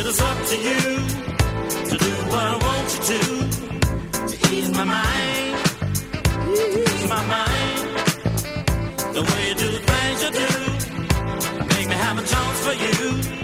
I said it's up to you to do what I want you to, to ease my mind, ease my mind. The way you do the things you do make me have a chance for you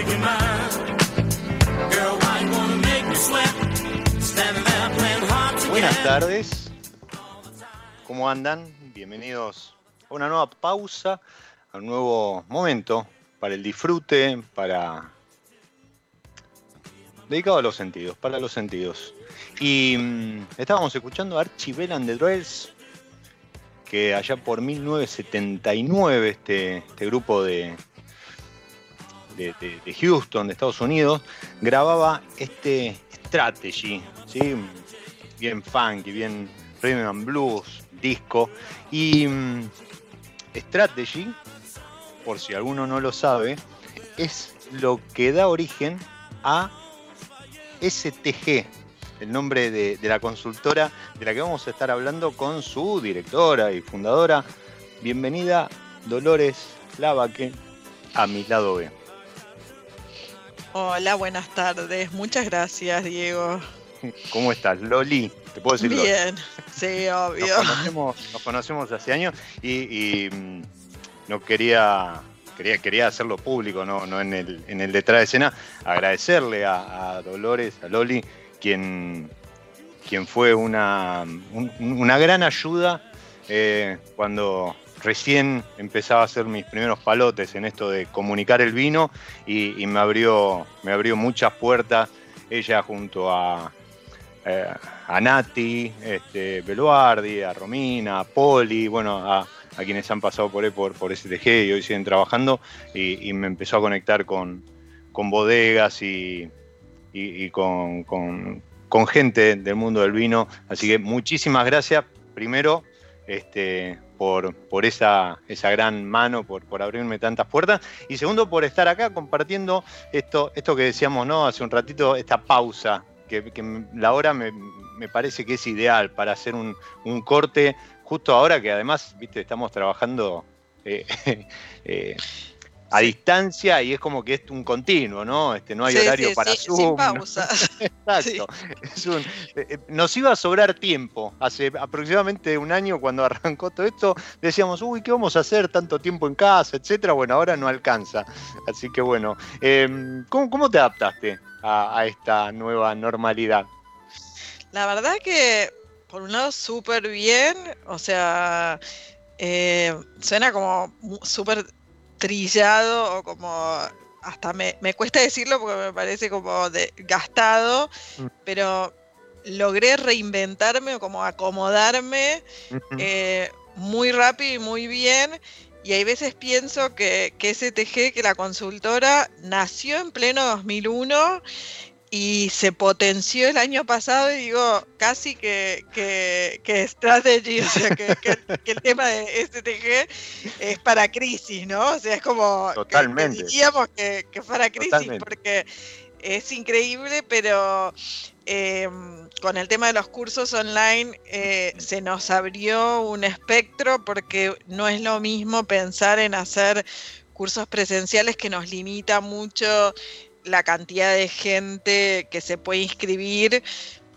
to make you mine. Girl, why you wanna make me sweat? Standing there playing hard to Buenas tardes. ¿Cómo andan? Bienvenidos a una nueva pausa, a un nuevo momento para el disfrute, para dedicado a los sentidos, para los sentidos. Y mm, estábamos escuchando a Archie Bell and the Drells, que allá por 1979 este, este grupo de, de, Houston, de Estados Unidos, grababa este Strategy, ¿sí? bien funky, bien rhythm and blues, disco. Y mm, Strategy, por si alguno no lo sabe, es lo que da origen a STG, el nombre de, de la consultora de la que vamos a estar hablando con su directora y fundadora. Bienvenida, Dolores Lavaque, a mi lado B. Hola, buenas tardes. Muchas gracias, Diego. ¿Cómo estás, Loli? ¿Te puedo decir Loli? Bien, sí, Nos obvio. conocemos, nos conocemos hace años y, y, mm, no quería, quería, quería hacerlo público, no, no en, el, en el detrás de escena, agradecerle a, a Dolores, a Loli, quien, quien fue una, un- una gran ayuda eh, cuando recién empezaba a hacer mis primeros palotes en esto de comunicar el vino y, me, abrió, me abrió muchas puertas, ella junto a, eh, a Nati, este, Beluardi, a Romina, a Poli, bueno, a, quienes han pasado por por, por STG y hoy siguen trabajando, y, me empezó a conectar con, con bodegas y, y- y con, con- con gente del mundo del vino. Así que muchísimas gracias, primero, este, por, esa, esa gran mano, por, por abrirme tantas puertas, y segundo, por estar acá compartiendo esto, esto que decíamos ¿no? hace un ratito, esta pausa que, que la hora me, me parece que es ideal para hacer un, un corte justo ahora que además, viste, estamos trabajando eh, eh, a distancia y es como que es un continuo, ¿no? Este, no hay Sí, horario sí, para sí, Zoom. sin pausa. Exacto. Es un- eh, eh, nos iba a sobrar tiempo. Hace aproximadamente un año cuando arrancó todo esto, decíamos, uy, ¿qué vamos a hacer tanto tiempo en casa, etcétera? Bueno, ahora no alcanza. Así que bueno, eh, ¿cómo, cómo te adaptaste a, a esta nueva normalidad? La verdad que, por un lado, súper bien. O sea, eh, suena como súper trillado o como. Hasta me, me cuesta decirlo porque me parece como de, gastado, Mm. pero logré reinventarme o como acomodarme eh, muy rápido y muy bien. Y hay veces pienso que, que STG, que la consultora, nació en pleno 2001 y se potenció el año pasado y digo, casi que, que, que strategy, o sea, que, que- que el tema de STG es para crisis, ¿no? O sea, es como... que- que Totalmente. diríamos que, que es para crisis Totalmente. porque es increíble, pero eh, con el tema de los cursos online eh, se nos abrió un espectro porque no es lo mismo pensar en hacer cursos presenciales que nos limita mucho la cantidad de gente que se puede inscribir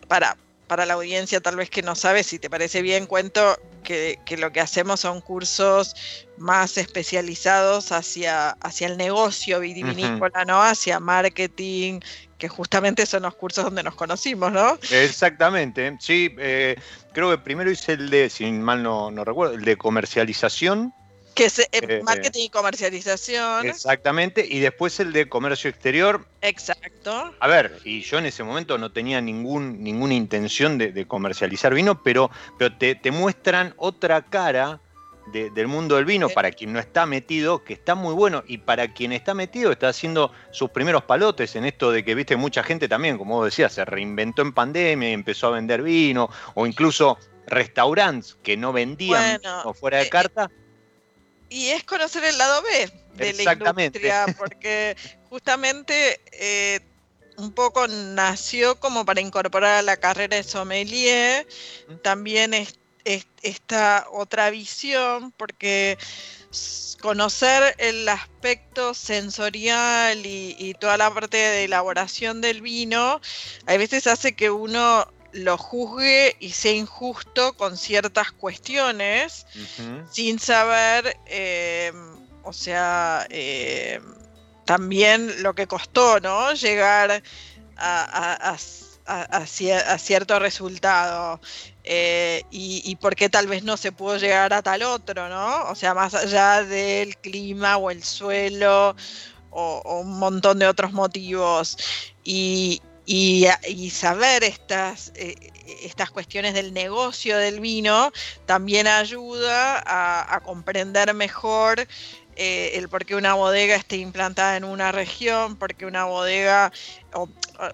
para, para la audiencia tal vez que no sabe, si te parece bien, cuento que, que lo que hacemos son cursos más especializados hacia, hacia el negocio vitivinícola, ¿no? Hacia marketing, que justamente son los cursos donde nos conocimos, ¿no? Exactamente, sí, eh, creo que primero hice el de, si mal no, no recuerdo, el de comercialización, Que es eh, Eh, marketing y comercialización. exactamente, y después el de comercio exterior. Exacto. A ver, y yo en ese momento no tenía ningún, ninguna intención de, de comercializar vino, pero, pero te, te muestran otra cara de- del mundo del vino Sí. para quien no está metido, que está muy bueno, y para quien está metido está haciendo sus primeros palotes en esto de que, viste, mucha gente también, como vos decías, se reinventó en pandemia y empezó a vender vino, o incluso restaurantes que no vendían Bueno, o fuera de eh, carta. Y es conocer el lado B de la industria, porque justamente eh, un poco nació como para incorporar a la carrera de sommelier, también es, es- esta otra visión, porque conocer el aspecto sensorial y, y toda la parte de elaboración del vino, a veces hace que uno lo juzgue y sea injusto con ciertas cuestiones sin saber, eh, o sea, eh, también lo que costó, ¿no? Llegar a, a- a cierto resultado. eh, y, y por qué tal vez no se pudo llegar a tal otro, ¿no? O sea, más allá del clima o el suelo o, o un montón de otros motivos. Y, y, y saber estas, eh, estas cuestiones del negocio del vino también ayuda a, comprender mejor eh, el por qué una bodega esté implantada en una región, por qué una bodega, o,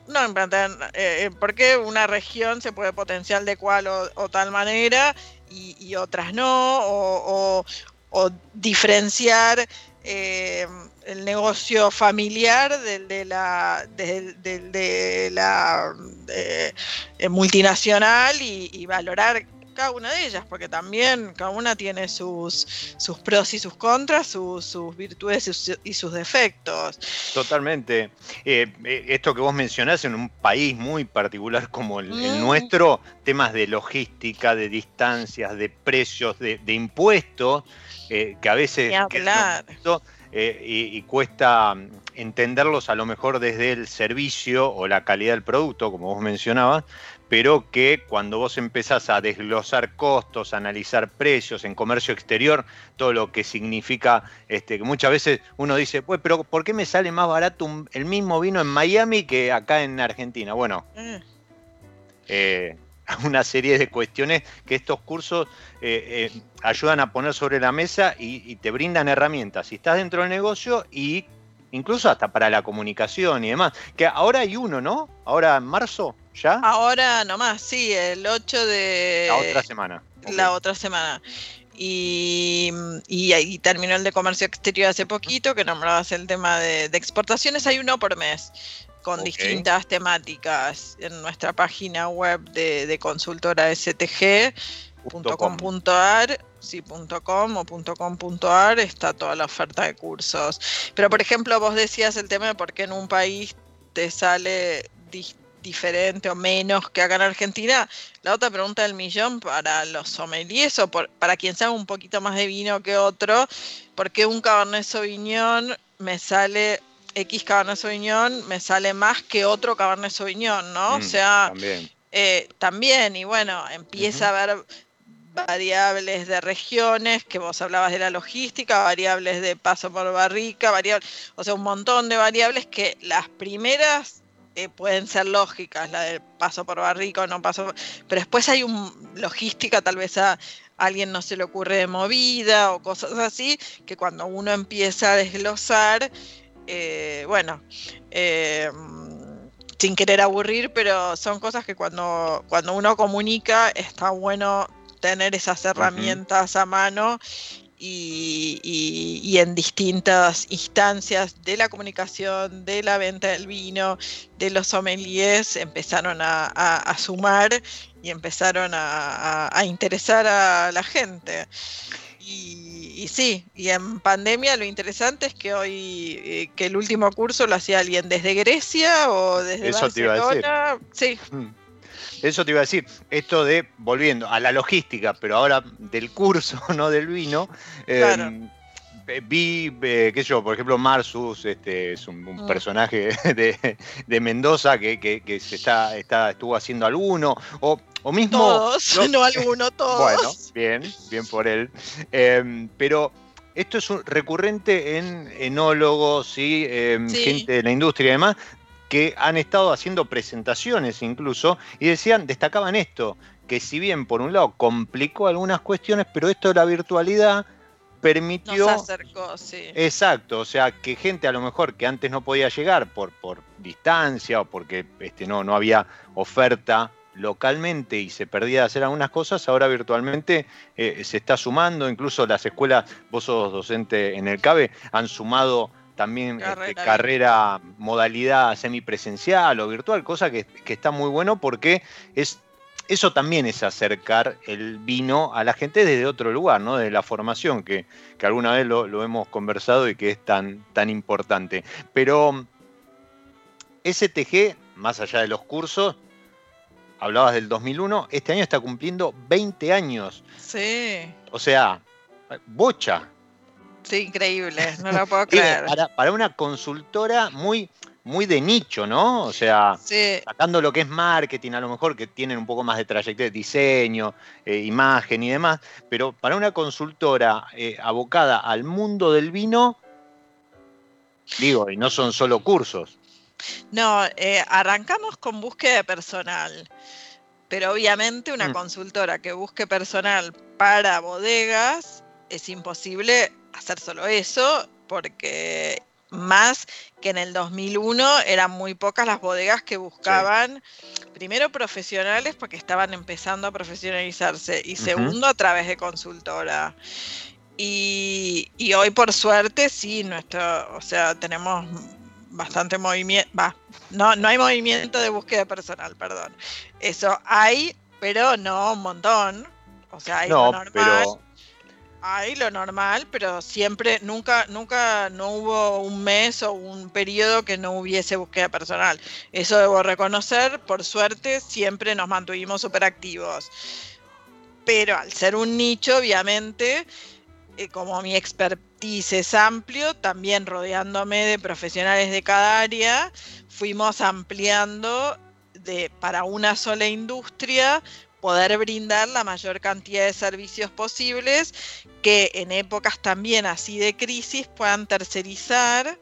no implantada, en, eh, por qué una región se puede potenciar de cual o, tal manera y, otras no, o diferenciar eh, el negocio familiar del de la, de la eh, multinacional y, y valorar cada una de ellas, porque también cada una tiene sus, sus pros y sus contras, sus, sus virtudes y sus, y sus defectos. Totalmente. Eh, eh, esto que vos mencionás en un país muy particular como el, el Mm. nuestro, temas de logística, de distancias, de precios, de, de impuestos, eh, que a veces eh, y, y cuesta mm, entenderlos a lo mejor desde el servicio o la calidad del producto, como vos mencionabas, pero que cuando vos empezás a desglosar costos, a analizar precios en comercio exterior, todo lo que significa, este, que muchas veces uno dice, pues, pero ¿por qué me sale más barato un- el mismo vino en Miami que acá en Argentina? Bueno, Eh, eh, una serie de cuestiones que estos cursos eh, eh, ayudan a poner sobre la mesa y, y te brindan herramientas. Si estás dentro del negocio y incluso hasta para la comunicación y demás. Que ahora hay uno, ¿no? Ahora en marzo, ya. Ahora nomás, sí, el 8 de la otra semana. La otra semana. Y, y ahí terminó el de comercio exterior hace poquito, que nombrabas el tema de, de exportaciones. Hay uno por mes, con distintas temáticas en nuestra página web de, de consultora stg.com.ar. sí, .com o .com.ar está toda la oferta de cursos. Pero por ejemplo, vos decías el tema de por qué en un país te sale diferente o menos que acá en Argentina. La otra pregunta del millón para los sommeliers o por- para quien sabe un poquito más de vino que otro, ¿por qué un Cabernet Sauvignon me sale X Cabernet Sauvignon me sale más que otro Cabernet Sauvignon, ¿no? o Mm, sea, También. eh, también, y bueno, empieza a haber variables de regiones, que vos hablabas de la logística, variables de paso por barrica, variables, o sea, un montón de variables que las primeras eh, pueden ser lógicas, la del paso por barrica o no paso por- pero después hay un logística, tal vez a alguien no se le ocurre de movida o cosas así, que cuando uno empieza a desglosar, eh, bueno, eh, sin querer aburrir, pero son cosas que cuando, cuando uno comunica está bueno tener esas herramientas a mano y, y- y en distintas instancias de la comunicación, de la venta del vino, de los sommeliers, empezaron a, a- a sumar y empezaron a, interesar a la gente. Y, y sí, y en pandemia lo interesante es que hoy, eh, que el último curso lo hacía alguien desde Grecia o desde Eso te iba a decir. Barcelona. Sí, Mm. Eso te iba a decir, esto de, volviendo a la logística, pero ahora del curso, no del vino, Claro. eh, vi, eh, qué sé yo, por ejemplo, Marsus, este, es un, un Mm. personaje de, de Mendoza que, que- que se está, está, estuvo haciendo alguno, o, o mismo... todos, no alguno, todos. Bueno, bien, bien por él. Eh, pero esto es un recurrente en enólogos y eh, Sí. gente de la industria y demás que han estado haciendo presentaciones incluso y decían, destacaban esto, que si bien por un lado complicó algunas cuestiones, pero esto de la virtualidad permitió... Nos acercó, sí. Exacto, o sea, que gente a lo mejor que antes no podía llegar por, por distancia o porque este, no, no había oferta localmente y se perdía de hacer algunas cosas, ahora virtualmente eh, se está sumando, incluso las escuelas, vos sos docente en el CABE, han sumado también este, Carrera carrera, modalidad semipresencial o virtual, cosa que, que está muy bueno porque es eso también es acercar el vino a la gente desde otro lugar, ¿no? De la formación, que, que alguna vez lo, lo hemos conversado y que es tan, tan importante. Pero STG, más allá de los cursos, hablabas del 2001, este año está cumpliendo 20 años. Sí, O sea, bocha. Sí, increíble, no lo puedo creer. para, para una consultora muy, muy de nicho, ¿no? O sea, Sí, sacando lo que es marketing, a lo mejor que tienen un poco más de trayectoria, diseño, eh, imagen y demás, pero para una consultora eh, abocada al mundo del vino, digo, y no son solo cursos. no, eh, arrancamos con búsqueda de personal, pero obviamente una Mm. consultora que busque personal para bodegas es imposible hacer solo eso, porque más que en el 2001 eran muy pocas las bodegas que buscaban, primero profesionales porque estaban empezando a profesionalizarse y segundo a través de consultora. Y, y hoy por suerte sí, nuestro, o sea, tenemos bastante movimiento, va, no, no hay movimiento de búsqueda personal, perdón. Eso hay, pero no un montón. O sea, hay No, normal. pero Hay lo normal, pero siempre, nunca, nunca, no hubo un mes o un periodo que no hubiese búsqueda personal. Eso debo reconocer, por suerte, siempre nos mantuvimos súper activos. Pero al ser un nicho, obviamente, eh, como mi expertise es amplio, también rodeándome de profesionales de cada área, fuimos ampliando de, para una sola industria poder brindar la mayor cantidad de servicios posibles que en épocas también así de crisis puedan tercerizar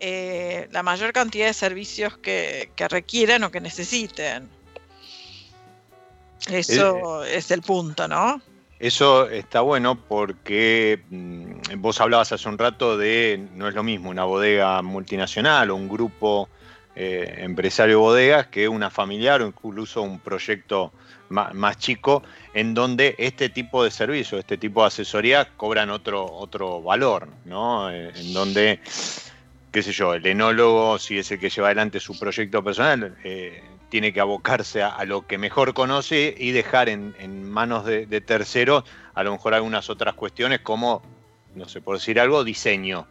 eh, la mayor cantidad de servicios que, que requieran o que necesiten. Eso es el punto, ¿no? Eso está bueno porque mm, vos hablabas hace un rato de, no es lo mismo una bodega multinacional o un grupo eh, empresario de bodegas que una familiar o incluso un proyecto más, chico en donde este tipo de servicios, este tipo de asesoría cobran otro, otro valor, ¿no? Eh, en donde, qué sé yo, el enólogo, si es el que lleva adelante su proyecto personal, eh, tiene que abocarse a, a lo que mejor conoce y dejar en, en manos de, de terceros a lo mejor algunas otras cuestiones como, no sé, por decir algo, diseño.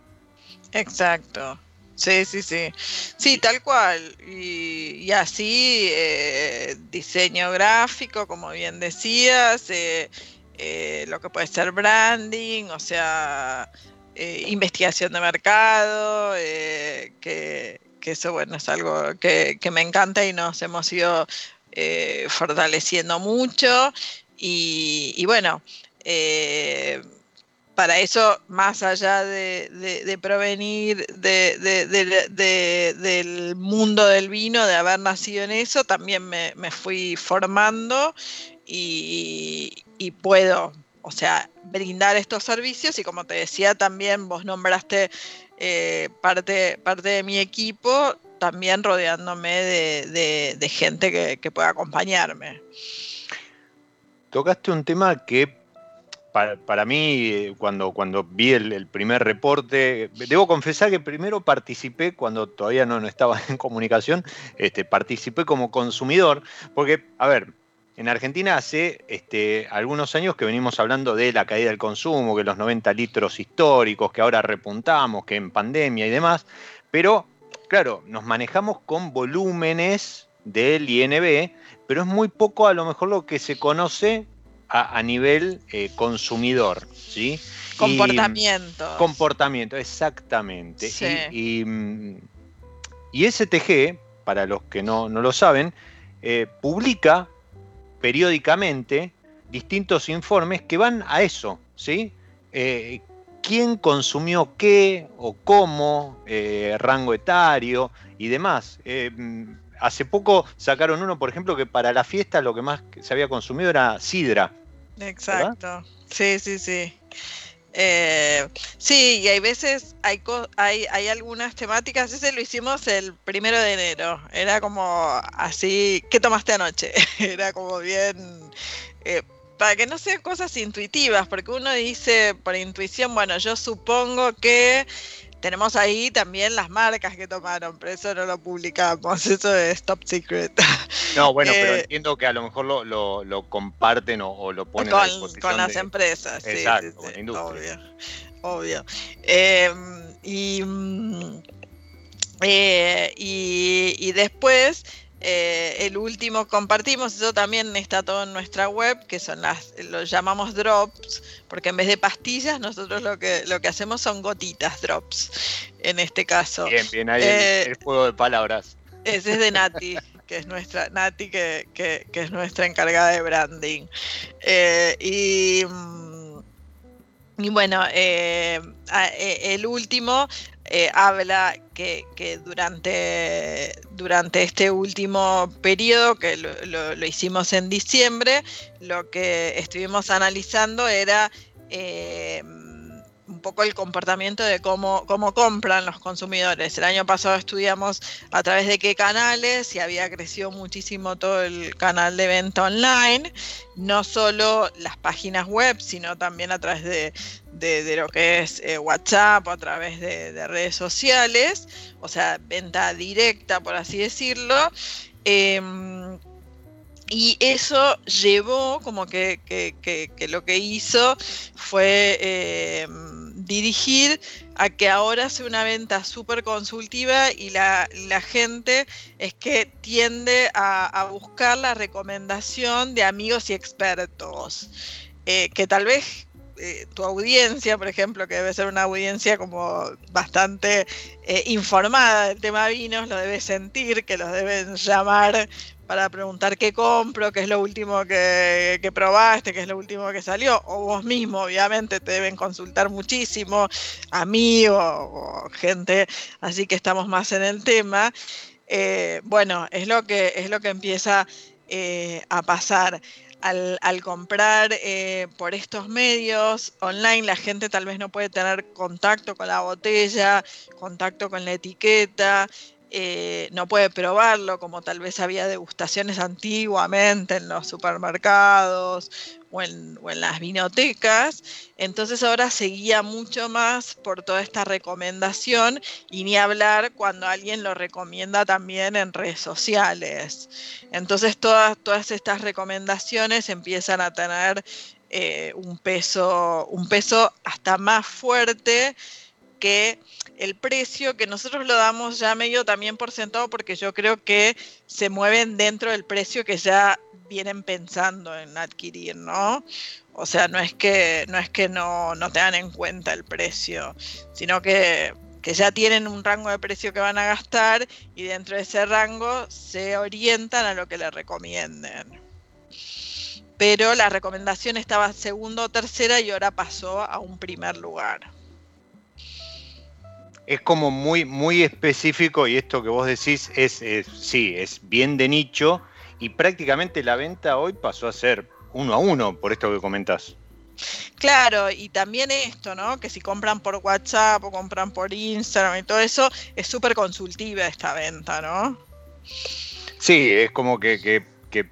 Exacto. Sí, sí, sí. Sí, tal cual. Y, así, eh, diseño gráfico, como bien decías, eh, eh, lo que puede ser branding, o sea, eh, investigación de mercado, eh, que, que eso, bueno, es algo que, me encanta y nos hemos ido fortaleciendo mucho. Y, y bueno, para eso, más allá de, provenir de- de- de- de- del mundo del vino, de haber nacido en eso, también me, fui formando y, puedo, o sea, brindar estos servicios. Y como te decía, también vos nombraste eh, parte, parte de mi equipo, también rodeándome de, de- de gente que, que pueda acompañarme. Tocaste un tema que para, mí, eh, cuando, cuando vi el, el primer reporte, debo confesar que primero participé, cuando todavía no, no estaba en comunicación, este, participé como consumidor, porque, a ver, en Argentina hace este, algunos años que venimos hablando de la caída del consumo, que los 90 litros históricos, que ahora repuntamos, que en pandemia y demás, pero claro, nos manejamos con volúmenes del INB, pero es muy poco a lo mejor lo que se conoce a, a nivel eh, consumidor, ¿sí? Y- Comportamiento. comportamiento, exactamente. Sí. Y, y, y STG, para los que no, no lo saben, eh, publica periódicamente distintos informes que van a eso, ¿sí? Eh, quién consumió qué o cómo, eh, rango etario y demás. Eh, hace poco sacaron uno, por ejemplo, que para la fiesta lo que más se había consumido era sidra. Exacto. Sí, sí, sí. Eh, sí, y hay veces, hay, hay, hay algunas temáticas, ese lo hicimos el primero de enero, era como así, ¿qué tomaste anoche? Era como bien, eh, para que no sean cosas intuitivas, porque uno dice por intuición, bueno, yo supongo que tenemos ahí también las marcas que tomaron, pero eso no lo publicamos, eso es top secret. No, bueno, pero Eh, entiendo que a lo mejor lo, lo- lo comparten o, o lo ponen a con, disposición con las de- empresas, sí, Exacto, sí, con sí, la industria. obvio, obvio. Eh, y, mm, eh, y, y después, eh, el último compartimos, eso también está todo en nuestra web, que son las, lo llamamos drops, porque en vez de pastillas, nosotros lo que, lo que hacemos son gotitas, drops, en este caso. Bien, bien, ahí Eh, el, el juego de palabras. Ese es de Nati, que es nuestra, Nati, que, que- que es nuestra encargada de branding. Eh, y, mm, y bueno, eh, el último eh, habla que, que durante, durante este último periodo, que lo, lo- hicimos en diciembre, lo que estuvimos analizando era eh, un poco el comportamiento de cómo, cómo compran los consumidores. El año pasado estudiamos a través de qué canales y había crecido muchísimo todo el canal de venta online, no solo las páginas web, sino también a través de, de- lo que es eh, WhatsApp, a través de, de redes sociales, o sea, venta directa, por así decirlo. Em, y eso llevó, como que, que- lo que hizo fue eh, dirigir a que ahora sea una venta súper consultiva y la, la gente es que tiende a, a buscar la recomendación de amigos y expertos. Eh, que tal vez eh, tu audiencia, por ejemplo, que debe ser una audiencia como bastante eh, informada del tema vinos, lo debe sentir, que los deben llamar para preguntar qué compro, qué es lo último que, que probaste, qué es lo último que salió, o vos mismo, obviamente, te deben consultar muchísimo, amigos o gente, así que estamos más en el tema. Eh, bueno, es lo que, es lo que empieza a pasar. Al, al comprar eh, por estos medios online, la gente tal vez no puede tener contacto con la botella, contacto con la etiqueta, eh, no puede probarlo, como tal vez había degustaciones antiguamente en los supermercados o en, las vinotecas. Entonces ahora seguía mucho más por toda esta recomendación y ni hablar cuando alguien lo recomienda también en redes sociales. Entonces todas, todas estas recomendaciones empiezan a tener eh, un, peso, un peso hasta más fuerte que el precio, que nosotros lo damos ya medio también por sentado, porque yo creo que se mueven dentro del precio que ya vienen pensando en adquirir, ¿no? O sea, no es que no, es que no, no tengan en cuenta el precio, sino que, que ya tienen un rango de precio que van a gastar y dentro de ese rango se orientan a lo que le recomienden pero la recomendación estaba segundo o tercera y ahora pasó a un primer lugar. Es como muy, muy específico y esto que vos decís es, es, sí, es bien de nicho y prácticamente la venta hoy pasó a ser uno a uno por esto que comentás. Claro, y también esto, ¿no? Que si compran por WhatsApp o compran por Instagram y todo eso, es súper consultiva esta venta, ¿no? Sí, es como que, que, que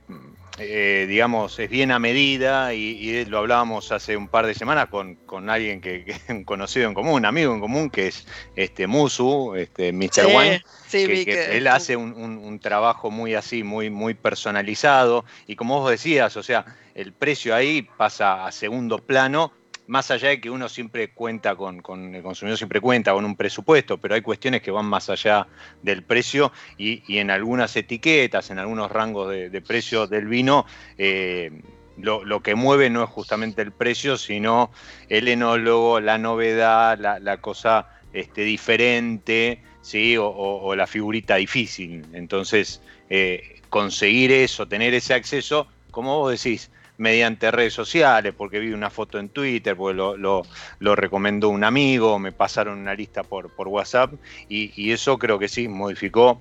eh, digamos, es bien a medida y, lo hablábamos hace un par de semanas con, con alguien que, que, conocido en común, un amigo en común, que es este Musu, este Mr. Sí, Wine, sí, que, vi que que- él hace un, un- un trabajo muy así, muy, muy personalizado y como vos decías, o sea, el precio ahí pasa a segundo plano. Más allá de que uno siempre cuenta con, el consumidor siempre cuenta con un presupuesto, pero hay cuestiones que van más allá del precio y, en algunas etiquetas, en algunos rangos de, de precio del vino, eh, lo, que mueve no es justamente el precio, sino el enólogo, la novedad, la, cosa este, diferente, ¿sí? O, o- o la figurita difícil. Entonces, eh, conseguir eso, tener ese acceso, como vos decís, mediante redes sociales, porque vi una foto en Twitter, porque lo, lo- lo recomendó un amigo, me pasaron una lista por, por WhatsApp, y, y eso creo que sí, modificó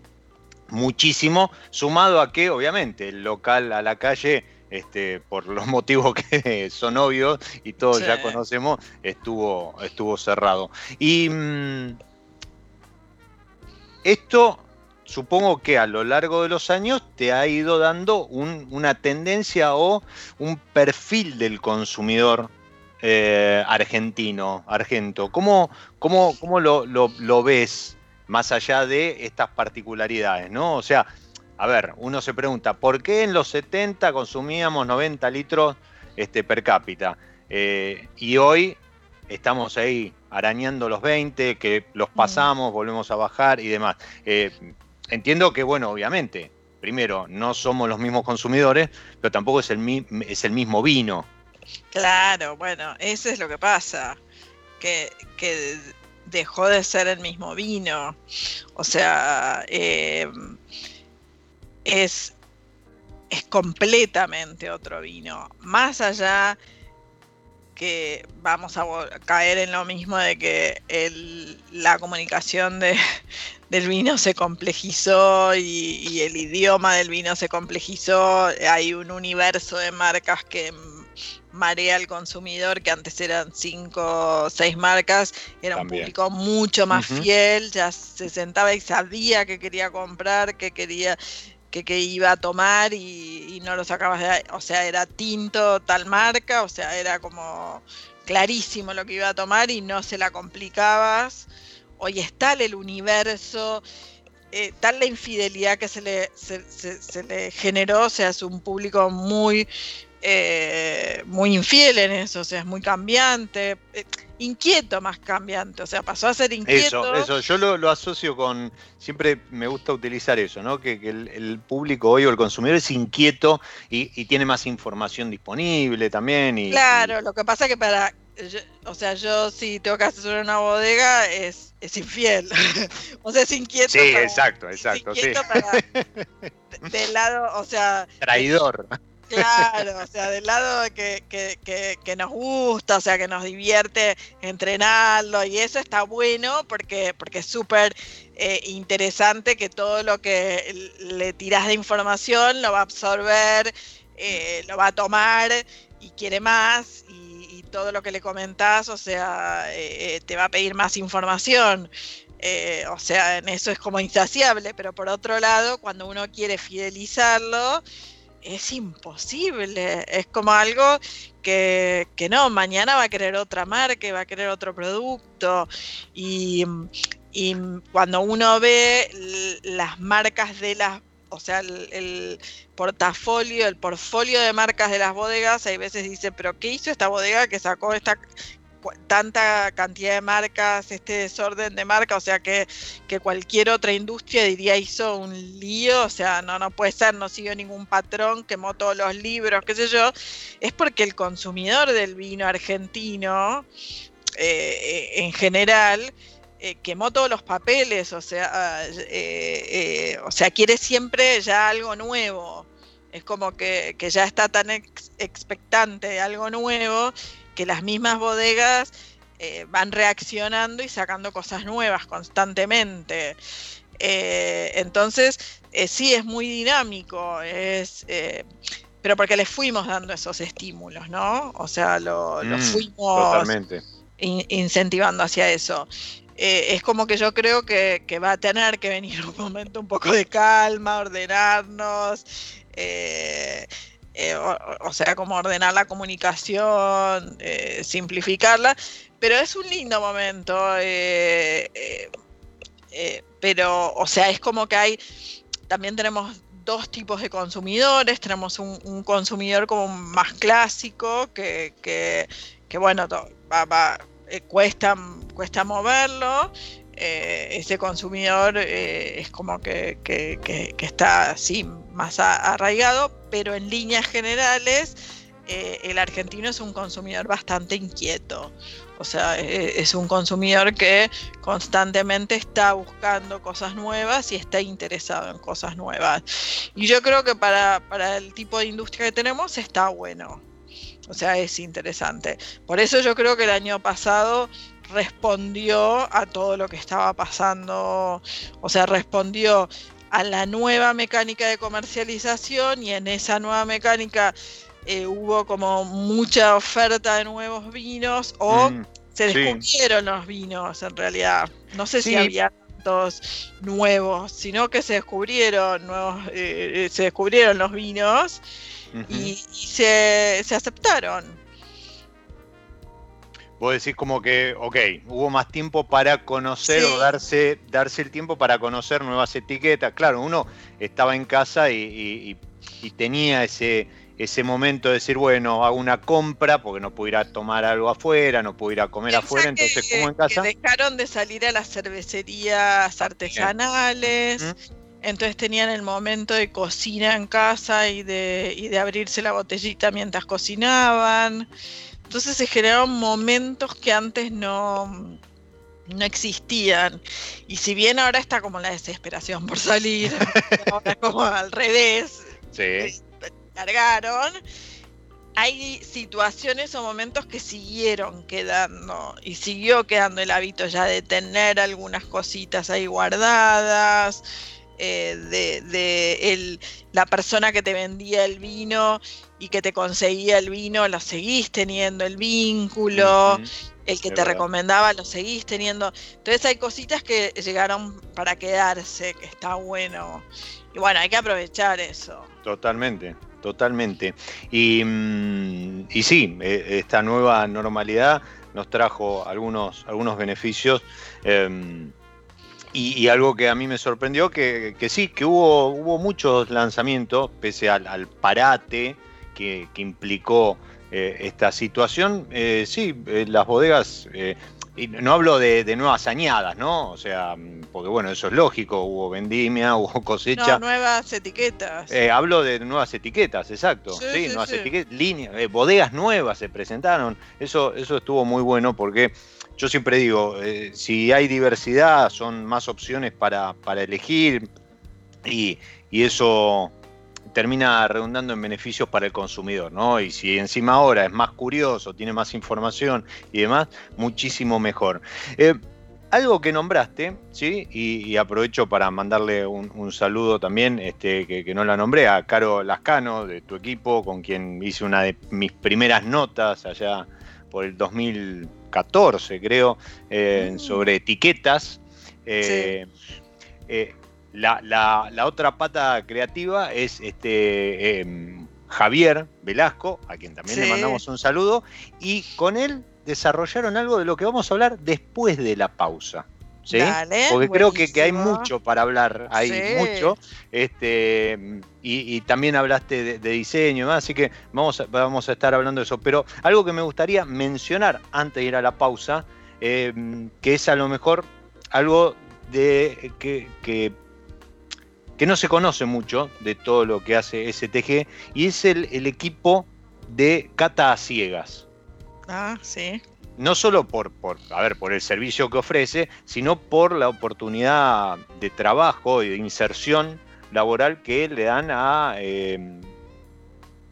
muchísimo, sumado a que obviamente el local a la calle, este, por los motivos que son obvios y todos Sí. ya conocemos, estuvo, estuvo cerrado. Y mm, esto supongo que a lo largo de los años te ha ido dando un- una tendencia o un perfil del consumidor eh, argentino, argento. ¿Cómo, cómo, cómo lo, lo- lo ves más allá de estas particularidades? ¿no? O sea, a ver, uno se pregunta, ¿por qué en los 70 consumíamos 90 litros este, per cápita? Eh, y hoy estamos ahí arañando los 20, que los pasamos, volvemos a bajar y demás. Eh, entiendo que, bueno, obviamente, primero, no somos los mismos consumidores, pero tampoco es el, mi- es el mismo vino. Claro, bueno, eso es lo que pasa, que, que dejó de ser el mismo vino. O sea, eh, es, es completamente otro vino. Más allá que vamos a caer en lo mismo de que el- la comunicación de, del vino se complejizó y, y el idioma del vino se complejizó. Hay un universo de marcas que marea al consumidor, que antes eran cinco o seis marcas, era un público mucho más fiel, ya se sentaba y sabía que quería comprar, que quería que, que iba a tomar y, no lo sacabas de. O sea, era tinto tal marca, o sea, era como clarísimo lo que iba a tomar y no se la complicabas. Hoy es tal el universo, eh, tal la infidelidad que se le, se le generó, o sea, es un público muy, eh, muy infiel en eso, o sea, es muy cambiante, eh, inquieto más cambiante, o sea, pasó a ser inquieto. Eso, eso, yo lo, lo asocio con, siempre me gusta utilizar eso, ¿no? Que, que el, el público hoy o el consumidor es inquieto y, y tiene más información disponible también. Y, Claro, lo que pasa que para, yo- o sea, yo si tengo que asesorar una bodega es, es infiel, o sea, es inquieto. Sí, para- exacto, es exacto, sí. para- del lado, o sea, traidor. Claro, o sea, del lado que, que, que, que nos gusta, o sea, que nos divierte entrenarlo y eso está bueno porque, porque es súper eh, interesante que todo lo que le tiras de información lo va a absorber, eh, lo va a tomar y quiere más y, y todo lo que le comentás, o sea, eh, te va a pedir más información. eh, o sea, en eso es como insaciable, pero por otro lado, cuando uno quiere fidelizarlo, es imposible. Es como algo que, que, no, mañana va a querer otra marca, va a querer otro producto. Y, y cuando uno ve las marcas de las, o sea, el, el, portafolio, el portfolio de marcas de las bodegas, hay veces dice, pero ¿qué hizo esta bodega que sacó esta tanta cantidad de marcas, este desorden de marcas, o sea que, que, cualquier otra industria diría hizo un lío, o sea, no, no puede ser, no siguió ningún patrón, quemó todos los libros, qué sé yo, es porque el consumidor del vino argentino, eh, en general, eh, quemó todos los papeles, o sea, eh, o sea, quiere siempre ya algo nuevo. Es como que, que ya está tan ex expectante de algo nuevo que las mismas bodegas eh, van reaccionando y sacando cosas nuevas constantemente. Eh, entonces, eh, sí, es muy dinámico, es, pero porque le fuimos dando esos estímulos, ¿no? O sea, lo, lo Mm, fuimos in- incentivando hacia eso. Eh, es como que yo creo que, que va a tener que venir un momento un poco de calma, ordenarnos, eh, eh, o, sea, como ordenar la comunicación, eh, simplificarla, pero es un lindo momento, eh, eh, pero, o sea, es como que hay, también tenemos dos tipos de consumidores, tenemos un, consumidor como más clásico, que, que, que bueno, to- va, va, cuesta, cuesta moverlo, eh, ese consumidor eh, es como que, que- está así más arraigado, pero en líneas generales eh, el argentino es un consumidor bastante inquieto. O sea, es un consumidor que constantemente está buscando cosas nuevas y está interesado en cosas nuevas. Y yo creo que para, para el tipo de industria que tenemos está bueno. O sea, es interesante. Por eso yo creo que el año pasado respondió a todo lo que estaba pasando, o sea, respondió a la nueva mecánica de comercialización y en esa nueva mecánica eh, hubo como mucha oferta de nuevos vinos o Mm, se sí. descubrieron los vinos en realidad. No sé Sí. si había tantos nuevos, sino que se descubrieron nuevos, eh, eh, se descubrieron los vinos y, y se, se aceptaron. Vos decís como que, ok, hubo más tiempo para conocer Sí. o darse, darse el tiempo para conocer nuevas etiquetas. Claro, uno estaba en casa y, y- y- y tenía ese, ese momento de decir, bueno, hago una compra porque no puedo ir a tomar algo afuera, no puedo ir a comer Pensá afuera, entonces que- como en que casa. dejaron de salir a las cervecerías artesanales. Entonces tenían el momento de cocina en casa y de, y de abrirse la botellita mientras cocinaban. Entonces se generaron momentos que antes no, no existían. Y si bien ahora está como la desesperación por salir, ahora como al revés, Sí, largaron, hay situaciones o momentos que siguieron quedando y siguió quedando el hábito ya de tener algunas cositas ahí guardadas, eh, de, de el- la persona que te vendía el vino y que te conseguía el vino, lo seguís teniendo el vínculo, el que es te verdad. recomendaba lo seguís teniendo. Entonces hay cositas que llegaron para quedarse, que está bueno. Y bueno, hay que aprovechar eso. Totalmente, totalmente. Y, mm, y sí, eh, esta nueva normalidad nos trajo algunos, algunos beneficios. em, y, y algo que a mí me sorprendió, que, que sí, que hubo, hubo muchos lanzamientos, pese al, al parate que, que implicó eh, esta situación. eh, sí, eh, las bodegas, eh, y no hablo de, de nuevas añadas, ¿no? O sea, porque bueno, eso es lógico, hubo vendimia, hubo cosecha. No, nuevas etiquetas. Eh, hablo de nuevas etiquetas, exacto. Sí, Sí, sí, nuevas sí. etiquetas, líneas, bodegas nuevas se presentaron. Eso, eso estuvo muy bueno porque yo siempre digo, eh, si hay diversidad, son más opciones para, para elegir y, y eso termina redundando en beneficios para el consumidor, ¿no? Y si encima ahora es más curioso, tiene más información y demás, muchísimo mejor. Eh, algo que nombraste, ¿sí? Y, aprovecho para mandarle un, un saludo también, este, que, no la nombré, a Caro Lascano, de tu equipo, con quien hice una de mis primeras notas allá por el 2014, creo, eh, Mm. sobre etiquetas. Eh, eh, la, la- la otra pata creativa es este em, Javier Velasco, a quien también le mandamos un saludo, y con él desarrollaron algo de lo que vamos a hablar después de la pausa. ¿Sí? Dale, Porque creo que, que hay mucho para hablar, hay Sí. mucho. Este, y, y también hablaste de, de diseño demás, así que vamos a, vamos a estar hablando de eso. Pero algo que me gustaría mencionar antes de ir a la pausa, eh, que es a lo mejor algo de que, que, que no se conoce mucho de todo lo que hace STG, y es el, el equipo de cata a ciegas Ah, sí. No solo por, por, a ver, por el servicio que ofrece, sino por la oportunidad de trabajo y de inserción laboral que le dan a eh,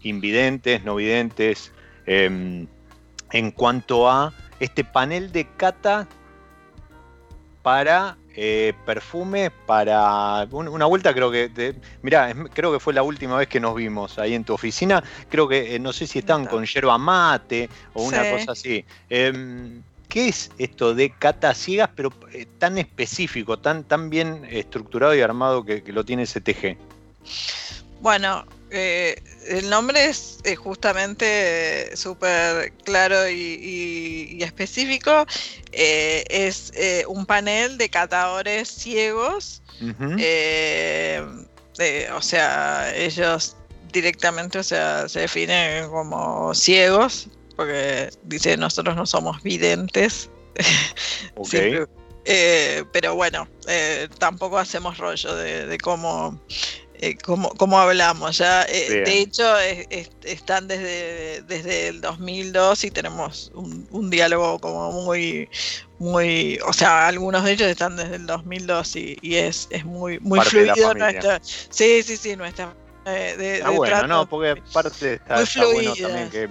invidentes, no videntes, eh, en cuanto a este panel de cata para eh, perfumes, para un- una vuelta creo que, mirá, creo que fue la última vez que nos vimos ahí en tu oficina, creo que eh, no sé si estaban Nota. con yerba mate o una Sí. cosa así. Em, ¿Qué es esto de cata ciegas, pero eh, tan específico, tan, tan bien estructurado y armado que, que lo tiene STG? Bueno, eh, el nombre es, eh, justamente súper claro y, y- y específico. Eh, es eh, un panel de catadores ciegos. Eh, eh, o sea, ellos directamente o sea, se definen como ciegos, porque dice nosotros no somos videntes. Eh, pero bueno, eh, tampoco hacemos rollo de, de cómo, eh, cómo, cómo hablamos. Ya, eh, de hecho, es- es- están desde, desde el 2002 y tenemos un, un diálogo como muy, muy, o sea, algunos de ellos están desde el 2002 y, y es, es muy, muy Parte fluido nuestra, sí, sí, sí, nuestra eh, de, Está de bueno, trato. ¿no? Porque aparte está, está bueno también que,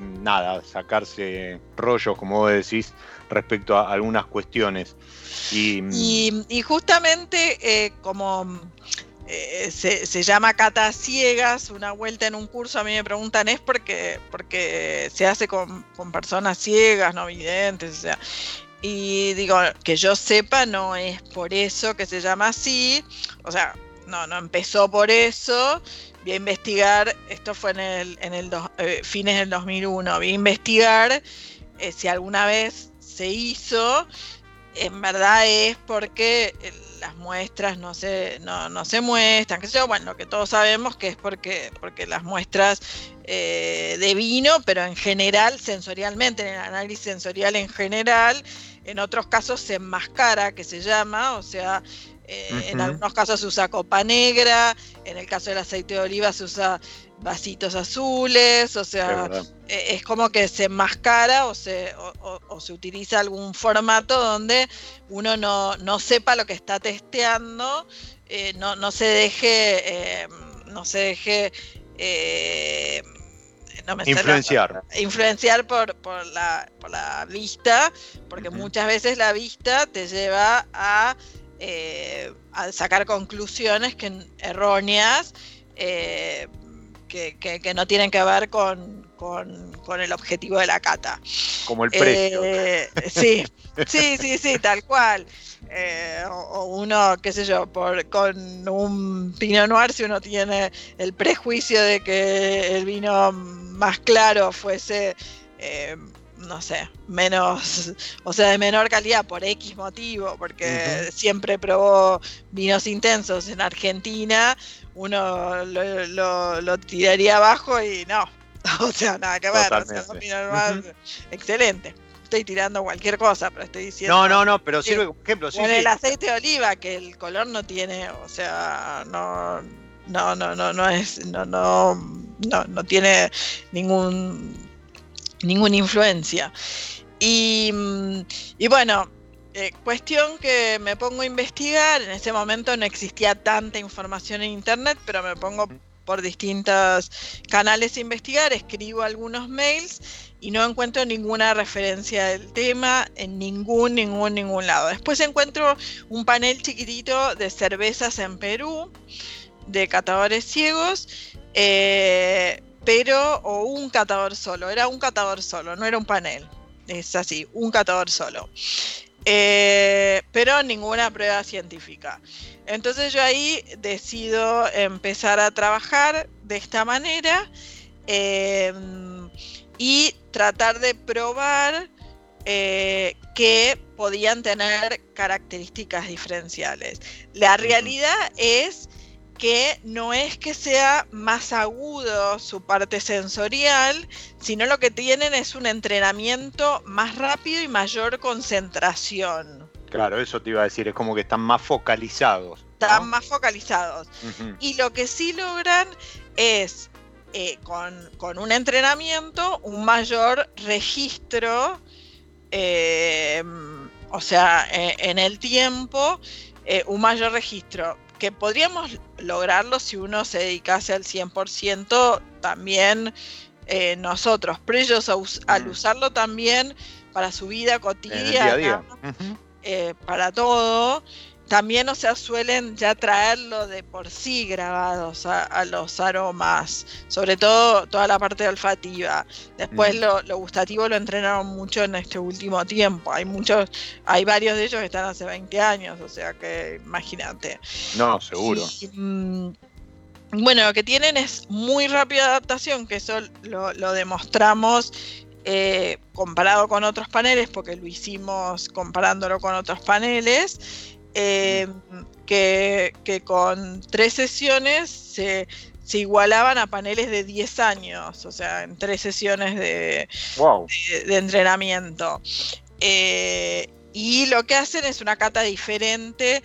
nada, sacarse rollos, como vos decís, respecto a algunas cuestiones. Y, mm, Y, y justamente como eh, se, llama Cata Ciegas, una vuelta en un curso, a mí me preguntan, es porque, porque se hace con, con personas ciegas, no videntes, o sea. Y digo, que yo sepa, no es por eso que se llama así. O sea, no, no empezó por eso. Vi a investigar, esto fue en el, eh, fines del 2001, vi a investigar eh, si alguna vez se hizo en verdad es porque las muestras no se, no, no se muestran, qué sé yo, bueno, lo que todos sabemos que es porque, porque las muestras eh, de vino, pero en general, sensorialmente, en el análisis sensorial en general, en otros casos se enmascara, que se llama, o sea, eh, en algunos casos se usa copa negra, en el caso del aceite de oliva se usa vasitos azules, o sea, eh, es como que se enmascara o se, o, o- o se utiliza algún formato donde uno no, no sepa lo que está testeando, eh, no, no se deje, eh, no se deje eh, no me Influenciar. influenciar por, por, la, por la vista, porque muchas veces la vista te lleva a, eh, a sacar conclusiones que, erróneas. eh, que, que- que no tienen que ver con, con- con el objetivo de la cata. Como el precio. Eh, sí, sí, sí, sí, tal cual. Eh, o, o uno, qué sé yo, por, con un Pinot Noir, si uno tiene el prejuicio de que el vino más claro fuese, eh, no sé, menos, o sea, de menor calidad por X motivo, porque siempre probó vinos intensos en Argentina, uno lo, lo- lo tiraría abajo y no. O sea, nada que ver. o sea, Noir excelente. Estoy tirando cualquier cosa, pero estoy diciendo. No, no, no, pero sirve como ejemplo. Sí, Con sí. el aceite de oliva, que el color no tiene, o sea, no, no, no, no, no es, no, no, no, no tiene ningún, ninguna influencia. Y, y bueno, eh, cuestión que me pongo a investigar, en ese momento no existía tanta información en internet, pero me pongo por distintos canales a investigar, escribo algunos mails y no encuentro ninguna referencia del tema en ningún, ningún, ningún lado. Después encuentro un panel chiquitito de cervezas en Perú, de catadores ciegos, eh, pero, o un catador solo, era un catador solo, no era un panel, es así, un catador solo. Eh, pero ninguna prueba científica. Entonces yo ahí decido empezar a trabajar de esta manera eh, y tratar de probar eh, que podían tener características diferenciales. La realidad es que no es que sea más agudo su parte sensorial, sino lo que tienen es un entrenamiento más rápido y mayor concentración. Claro, eso te iba a decir, es como que están más focalizados. ¿no? Están más focalizados. Y lo que sí logran es, eh, con, con un entrenamiento, un mayor registro, eh, o sea, eh, en el tiempo, eh, un mayor registro, que podríamos lograrlo si uno se dedicase al 100% también eh, nosotros, pero ellos al Mm. usarlo también para su vida cotidiana, día eh, para todo, también, o sea, suelen ya traerlo de por sí grabados a, a los aromas, sobre todo toda la parte olfativa. Después Mm. lo, lo gustativo lo entrenaron mucho en este último tiempo. Hay muchos, hay varios de ellos que están hace 20 años, o sea que imagínate. No, seguro. Y, mm, bueno, lo que tienen es muy rápida adaptación, que eso lo, lo demostramos eh, comparado con otros paneles, porque lo hicimos comparándolo con otros paneles, eh, que, que con tres sesiones se, se igualaban a paneles de 10 años, o sea, en tres sesiones de, Wow. de, de entrenamiento. Eh, y lo que hacen es una cata diferente,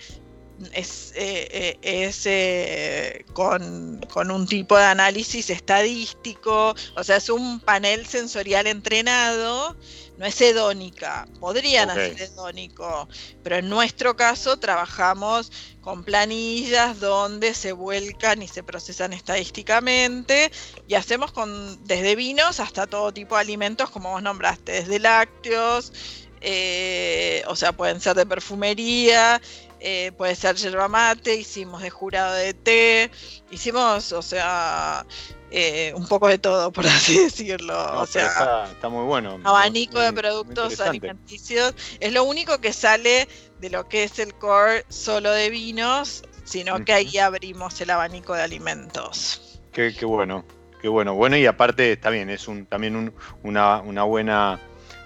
es, eh, eh, es eh, con, con un tipo de análisis estadístico, o sea, es un panel sensorial entrenado, no es hedónica, podrían Ok. hacer hedónico, pero en nuestro caso trabajamos con planillas donde se vuelcan y se procesan estadísticamente y hacemos con desde vinos hasta todo tipo de alimentos, como vos nombraste, desde lácteos, eh, o sea, pueden ser de perfumería, eh, puede ser yerba mate, hicimos de jurado de té, hicimos, o sea, eh, un poco de todo, por así decirlo. No, o sea, está, está muy bueno. abanico Muy- de productos alimenticios. Es lo único que sale de lo que es el core solo de vinos, sino que ahí abrimos el abanico de alimentos. Qué, qué bueno, qué bueno. Bueno, y aparte está bien, es un, también un- una, una buena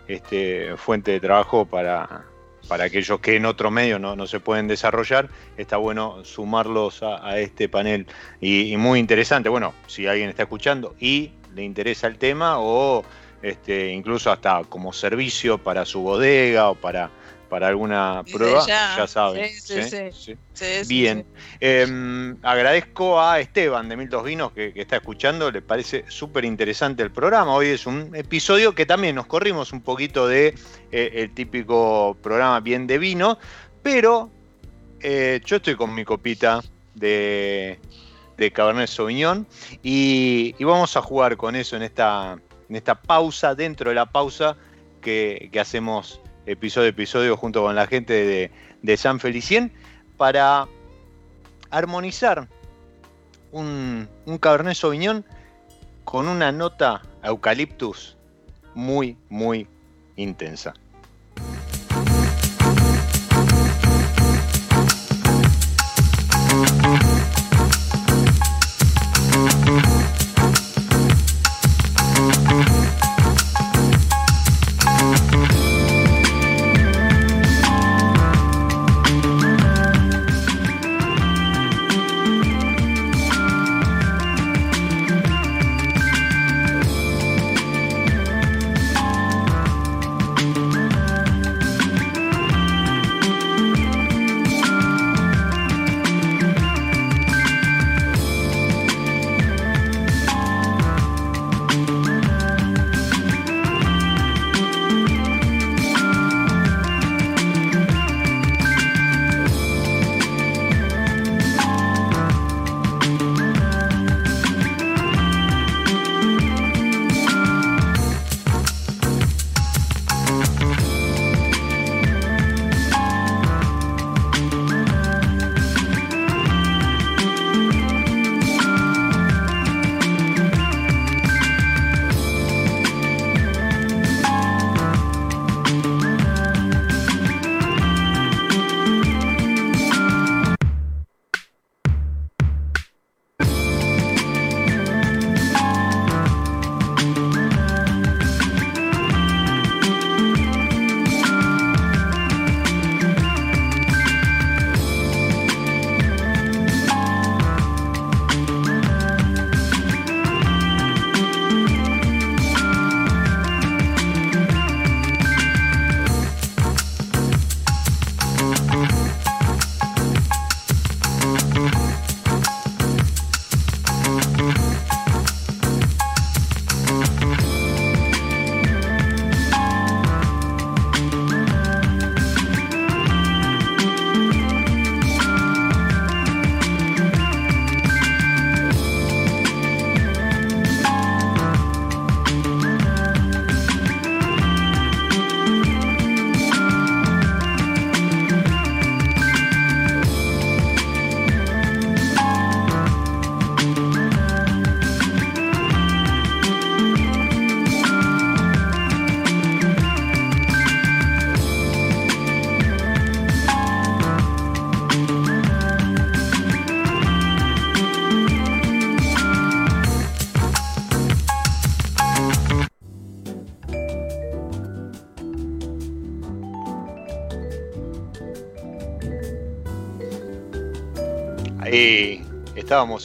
este, fuente de trabajo para, para aquellos que en otro medio no, no se pueden desarrollar. Está bueno sumarlos a, este panel. Y, y muy interesante, bueno, si alguien está escuchando y le interesa el tema o este, incluso hasta como servicio para su bodega o para, para alguna prueba, ya. ya, saben. Sí, sí, sí. Bien. Eh, agradezco a Esteban de Mil Dos Vinos que, que está escuchando, le parece súper interesante el programa. Hoy es un episodio que también nos corrimos un poquito de eh, el típico programa bien de vino, pero eh, yo estoy con mi copita de, de Cabernet Sauvignon y, y vamos a jugar con eso en esta, en esta pausa, dentro de la pausa que, que hacemos episodio episodio junto con la gente de, de San Felicien para armonizar un, un Cabernet Sauvignon con una nota eucaliptus muy, muy intensa.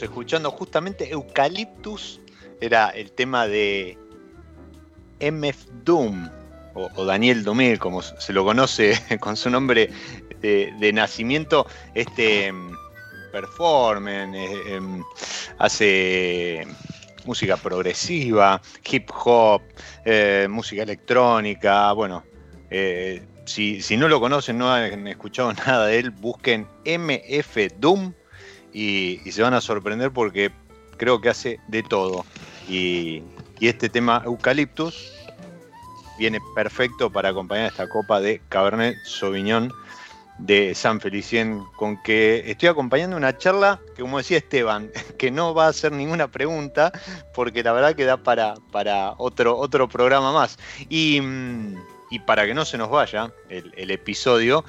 Escuchando justamente Eucaliptus, era el tema de MF Doom, o, Daniel Domel, como se lo conoce con su nombre de, nacimiento, este em, performer, eh, em, hace música progresiva, hip hop, eh, música electrónica, bueno, eh, si, si no lo conocen, no han escuchado nada de él, busquen MF Doom y, se van a sorprender porque creo que hace de todo. Y, este tema Eucaliptus viene perfecto para acompañar esta copa de Cabernet Sauvignon de San Felicien, con que estoy acompañando una charla que, como decía Esteban, que no va a hacer ninguna pregunta, porque la verdad que da para, para otro, otro programa más. Y, mm, y para que no se nos vaya el episodio,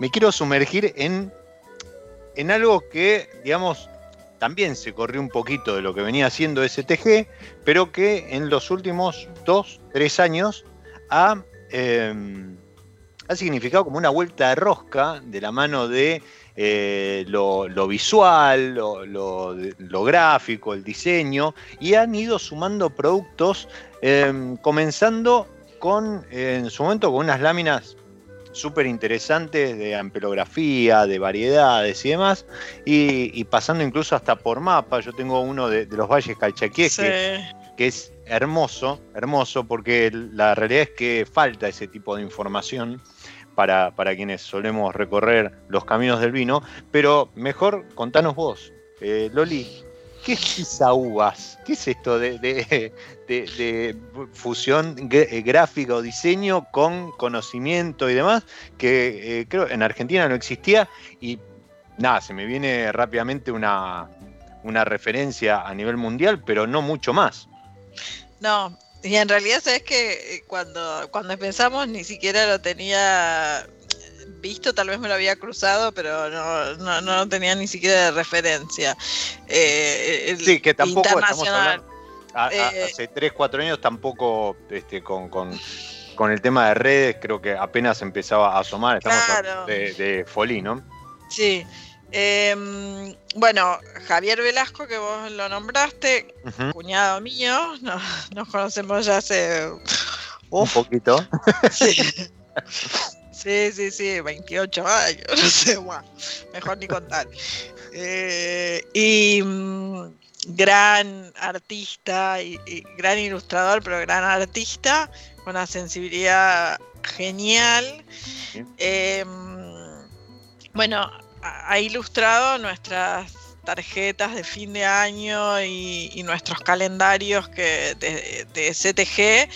me quiero sumergir en, en algo que, digamos, también se corrió un poquito de lo que venía haciendo STG, pero que en los últimos dos, tres años ha, eh, ha significado como una vuelta de rosca de la mano de eh, lo, visual, lo, gráfico, el diseño, y han ido sumando productos, eh, comenzando con, en su momento, con unas láminas súper interesantes de ampelografía, de variedades y demás, y, y pasando incluso hasta por mapa. Yo tengo uno de, de los valles calchaquíes Sí. que, que es hermoso, hermoso, porque la realidad es que falta ese tipo de información para, para quienes solemos recorrer los caminos del vino, pero mejor contanos vos, eh, Loli, ¿qué es Pisaúas? ¿Qué es esto de, de- de- fusión eh, gráfica o diseño con conocimiento y demás? Que eh, creo en Argentina no existía y nada, se me viene rápidamente una, una referencia a nivel mundial, pero no mucho más. No, y en realidad sabes que cuando, cuando empezamos ni siquiera lo tenía visto, tal vez me lo había cruzado, pero no, no, no tenía ni siquiera de referencia. Eh, el Sí, que tampoco estamos hablando. a- a- Eh, hace 3, 4 años tampoco este, con, con- con el tema de redes, creo que apenas empezaba a asomar. Estamos Claro. hablando de, de Folí, ¿no? Sí. Em, bueno, Javier Velasco, que vos lo nombraste, cuñado mío, no- nos conocemos ya hace... Un poquito. sí. sí, sí, sí, 28 años, no sé, mejor ni contar. Eh, y mm, gran artista, y, y gran ilustrador, pero gran artista, con una sensibilidad genial. Eh, bueno, ha ilustrado nuestras tarjetas de fin de año y, y nuestros calendarios que de, de STG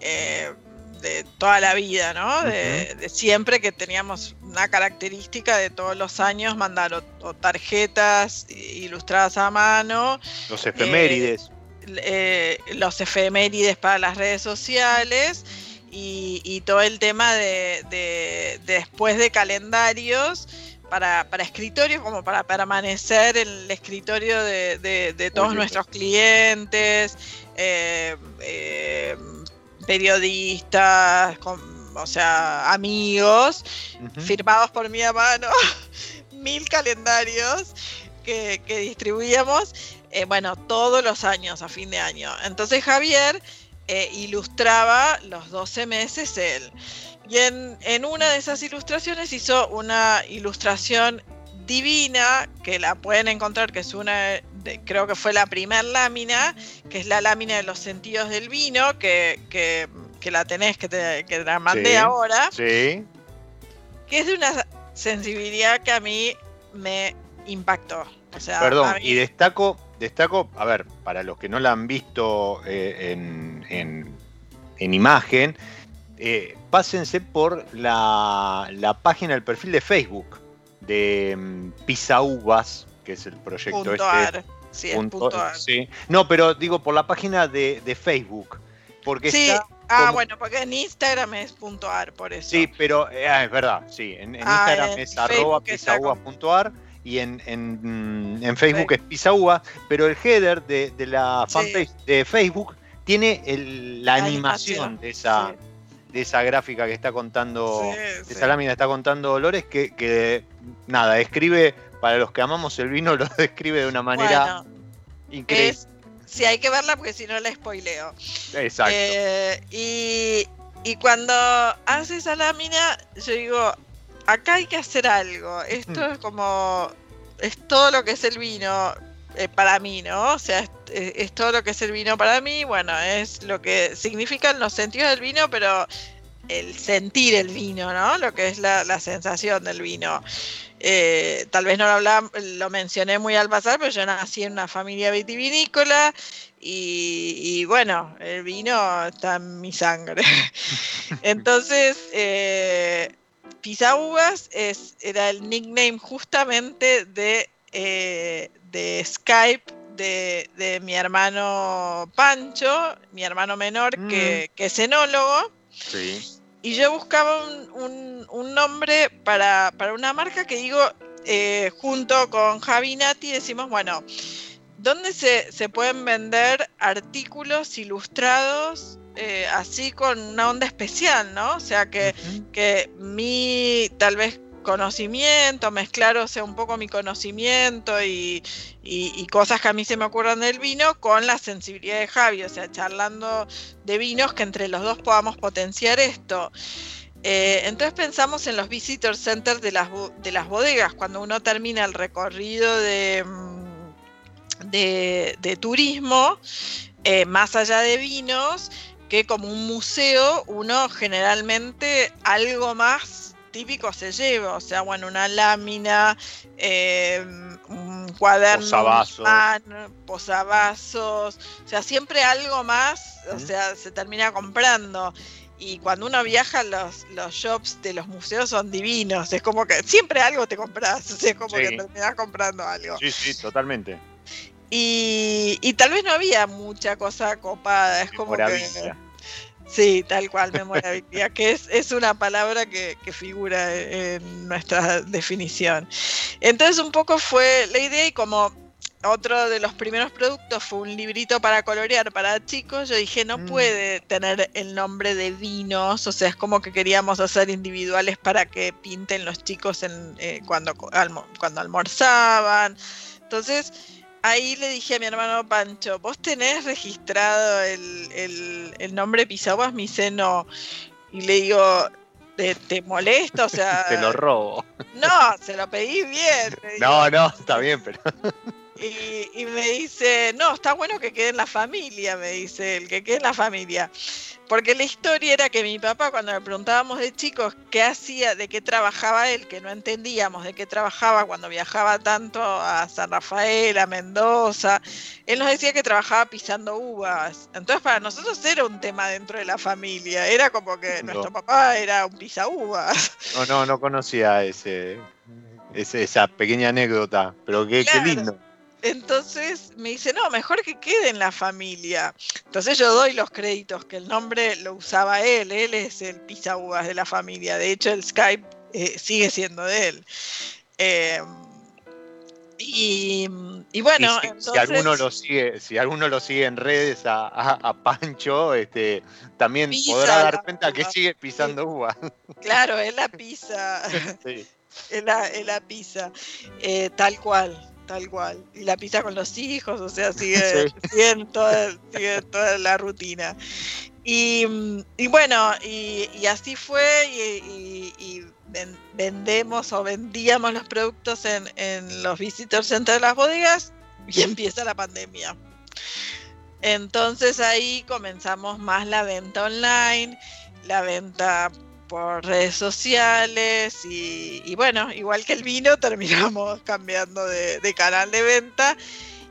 eh, de toda la vida, ¿no? De, de siempre que teníamos una característica de todos los años mandar o, o tarjetas ilustradas a mano, Los efemérides. eh, los efemérides para las redes sociales y, y todo el tema de, de- de después de calendarios para, para escritorios, como para permanecer en el escritorio de, de- de todos nuestros clientes, eh, eh, periodistas, con- o sea, amigos firmados por mi mano, mil calendarios que, que distribuíamos, eh, bueno, todos los años, a fin de año. Entonces Javier eh, ilustraba los 12 meses él. Y en, en una de esas ilustraciones hizo una ilustración divina, que la pueden encontrar, que es una, de- creo que fue la primer lámina, que es la lámina de los sentidos del vino, que, que, que la tenés, que te, que la mandé Sí. ahora Sí. que es de una sensibilidad que a mí me impactó. O sea, Perdón, mí- y destaco, destaco, a ver, para los que no la han visto eh, en, en- en imagen, eh, pásense por la, la página, el perfil de Facebook de mm, Pisaúbas, que es el proyecto punto este. ar. Sí, es punto- punto ar. sí. No, pero digo por la página de, de Facebook. Porque Sí, está. ah, como- bueno, porque en Instagram es punto ar, por eso. Sí, pero eh, ah, es verdad, sí. En, en Ah, Instagram es arroba está pisaúa.ar y en, en, mm, en Facebook es pisaúa, pero el header de, de la fanpage de Facebook tiene el- la, La animación, animación, de esa de esa gráfica que está contando, Sí, de sí. esa lámina que está contando Dolores, que, que, nada, escribe para los que amamos el vino, lo describe de una manera Bueno, increíble. es, sí, hay que verla porque si no la spoileo. Exacto. Eh, y, y cuando hace esa lámina, yo digo, acá hay que hacer algo. Esto Mm. es como, es todo lo que es el vino eh, para mí, ¿no? O sea, es, es- es todo lo que es el vino para mí. Bueno, es lo que significan los sentidos del vino, pero el sentir el vino, ¿no? Lo que es la, la sensación del vino. Eh, tal vez no lo hablaba, lo mencioné muy al pasar, pero yo nací en una familia vitivinícola y, y bueno, el vino está en mi sangre. Entonces, eh, es, era el nickname justamente de, eh, de Skype de, de mi hermano Pancho, mi hermano menor, que, que es enólogo. sí. Y yo buscaba un, un- un nombre para, para una marca que digo, eh, junto con Javi Nati, decimos, bueno, ¿dónde se, se pueden vender artículos ilustrados eh, así con una onda especial, ¿no? O sea, que, que mi tal vez conocimiento, mezclar, sea, un poco mi conocimiento y, y- cosas que a mí se me ocurran del vino con la sensibilidad de Javi, o sea, charlando de vinos que entre los dos podamos potenciar esto. Eh, entonces pensamos en los visitor centers de las, de las bodegas, cuando uno termina el recorrido de, mm, de, de turismo, eh, más allá de vinos, que como un museo uno generalmente algo más típico se lleva, o sea, bueno, una lámina, eh, un cuaderno, Posavasos. imán, posavasos, o sea, siempre algo más, o sea, se termina comprando. Y cuando uno viaja, los, los shops de los museos son divinos. Es como que siempre algo te compras. O sea, es como Sí. que terminas comprando algo. Sí, sí, totalmente. Y, y tal vez no había mucha cosa copada. Es como que. Sí, tal cual, memorabilia, que es, es una palabra que, que figura en nuestra definición. Entonces un poco fue la idea y como otro de los primeros productos fue un librito para colorear para chicos, yo dije, no Mm. puede tener el nombre de vinos, o sea, es como que queríamos hacer individuales para que pinten los chicos en, eh, cuando, cuando almorzaban. Entonces, ahí le dije a mi hermano Pancho, ¿vos tenés registrado el, el, el nombre Pisaguas? Me dice, no. Y le digo, ¿te, te molesta? O sea, Te lo robo. no, se lo pedí bien. digo. No, no, está bien, pero. Y, y me dice, no, está bueno que quede en la familia, me dice él, que quede en la familia. Porque la historia era que mi papá, cuando le preguntábamos de chicos qué hacía, de qué trabajaba él, que no entendíamos de qué trabajaba cuando viajaba tanto a San Rafael, a Mendoza, él nos decía que trabajaba pisando uvas. Entonces para nosotros era un tema dentro de la familia, era como que No. nuestro papá era un pisa uvas. No, no, no conocía ese, ese- esa pequeña anécdota. Pero qué, qué lindo. Entonces me dice, no, mejor que quede en la familia. Entonces yo doy los créditos, que el nombre lo usaba él, él es el pisa uvas de la familia. De hecho, el Skype eh, sigue siendo de él. Eh, y, y bueno, Y si, si entonces, alguno lo sigue, si alguno lo sigue en redes a, a- a Pancho, este, también Pisa podrá dar cuenta que sigue pisando uva. claro, es la pizza. Sí. es la, es la pizza, eh, tal cual, tal cual. Y la pizza con los hijos, o sea, sigue, Sí. sigue en toda, sigue en toda la rutina. Y, y bueno, y, y así fue, y, y- y ven- vendemos o vendíamos los productos en, en los visitor centers de las bodegas y empieza la pandemia. Entonces ahí comenzamos más la venta online, la venta por redes sociales y, bueno, igual que el vino, terminamos cambiando de, de canal de venta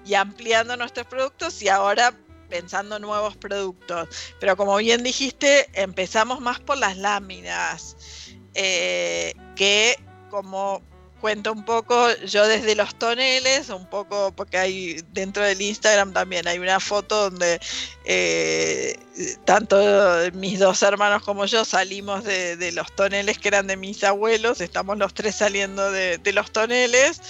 y ampliando nuestros productos y ahora pensando nuevos productos. Pero como bien dijiste, empezamos más por las láminas, eh, que como cuento un poco, yo desde los toneles, un poco porque hay dentro del Instagram también hay una foto donde eh, tanto mis dos hermanos como yo salimos de, los toneles que eran de mis abuelos, estamos los tres saliendo de, de los toneles,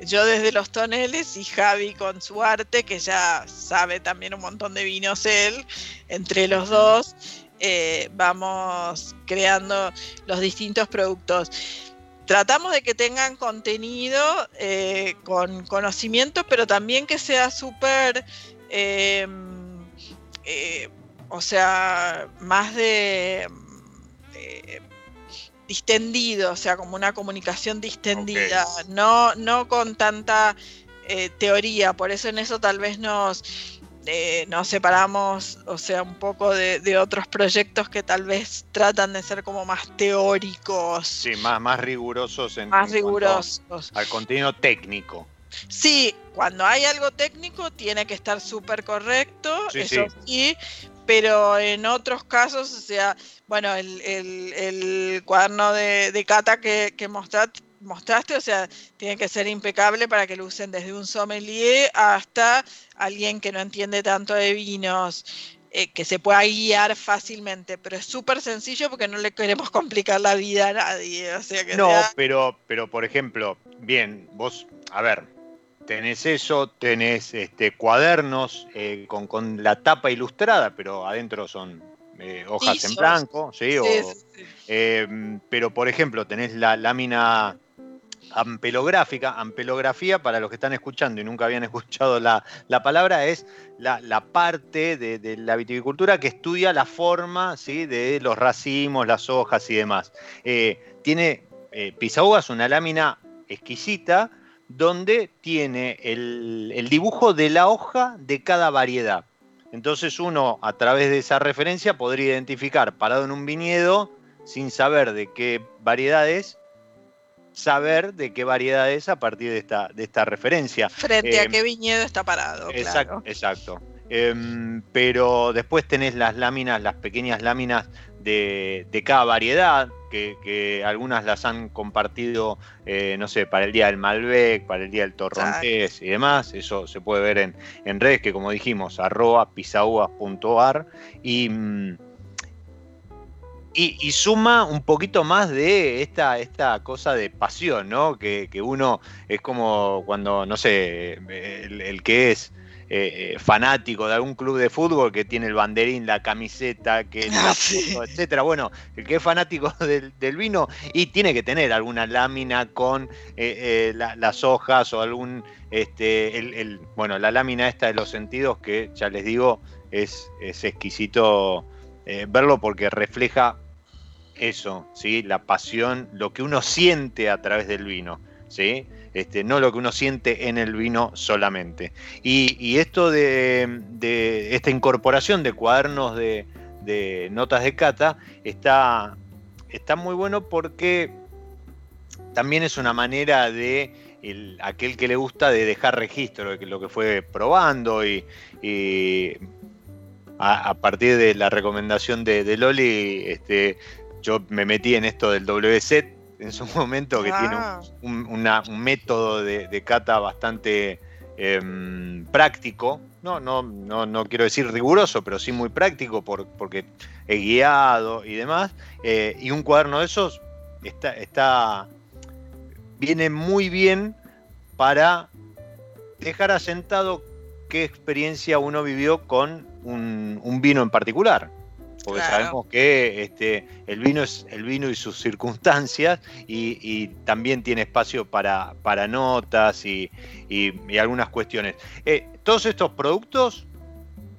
yo desde los toneles y Javi con su arte, que ya sabe también un montón de vinos él, entre los dos eh, vamos creando los distintos productos. Tratamos de que tengan contenido eh, con conocimiento, pero también que sea súper, eh, eh, o sea, más de eh, distendido, o sea, como una comunicación distendida, no, no con tanta teoría, por eso en eso tal vez nos, eh, nos separamos, o sea, un poco de, de otros proyectos que tal vez tratan de ser como más teóricos, Sí, más, más rigurosos en, más en rigurosos. al contenido técnico. Sí, cuando hay algo técnico tiene que estar súper correcto, Sí, eso sí. pero en otros casos, o sea, bueno, el, el- el cuaderno de, de cata que, que mostrat- mostraste, o sea, tiene que ser impecable para que lo usen desde un sommelier hasta alguien que no entiende tanto de vinos. eh, que se pueda guiar fácilmente, pero es súper sencillo porque no le queremos complicar la vida a nadie. O sea que No, sea- pero, pero por ejemplo, bien, vos, a ver, tenés eso, tenés este, cuadernos eh, con, con la tapa ilustrada, pero adentro son eh, hojas en blanco, ¿sí? Sí, O, sí, sí. eh, pero por ejemplo, tenés la lámina ampelográfica. Ampelografía, para los que están escuchando y nunca habían escuchado la, la palabra, es la, parte de, la viticultura que estudia la forma ¿sí? de los racimos, las hojas y demás. Eh, tiene eh, una lámina exquisita donde tiene el, el dibujo de la hoja de cada variedad. Entonces uno a través de esa referencia podría identificar parado en un viñedo sin saber de qué variedad es, saber de qué variedad es a partir de esta, de esta referencia. Frente a Eh, qué viñedo está parado, Exacto. claro. exacto. Em, pero después tenés las láminas, las pequeñas láminas de, de cada variedad, que, que algunas las han compartido, eh, no sé, para el día del Malbec, para el día del Torrontés y demás. Eso se puede ver en, en redes, que como dijimos, arroba pisaúas.ar. Y, mm, y, y suma un poquito más de esta, esta cosa de pasión, ¿no? Que, que uno es como cuando, no sé, el, el que es eh, eh, fanático de algún club de fútbol que tiene el banderín, la camiseta, que Ah, sí. etcétera. Bueno, el que es fanático del, del vino y tiene que tener alguna lámina con eh, eh, la- las hojas o algún, este, el, el- bueno, la lámina esta de los sentidos que ya les digo es, es exquisito verlo porque refleja eso, ¿sí? La pasión, lo que uno siente a través del vino, ¿sí? Este, no lo que uno siente en el vino solamente. Y, esto de, esta incorporación de cuadernos de, notas de cata está, está muy bueno porque también es una manera de el- aquel que le gusta de dejar registro de lo que fue probando y, a, partir de la recomendación de, de Loli, este, yo me metí en esto del WZ en su momento, que tiene un, Ah, un, una- un método de, de cata bastante em, práctico. No, no, no, no quiero decir riguroso, pero sí muy práctico por- porque es guiado y demás. Eh, y un cuaderno de esos está, está, viene muy bien para dejar asentado qué experiencia uno vivió con un, un vino en particular. Porque Claro. sabemos que este, el vino es el vino y sus circunstancias, y, y también tiene espacio para, para notas y, y- y algunas cuestiones. Eh, todos estos productos,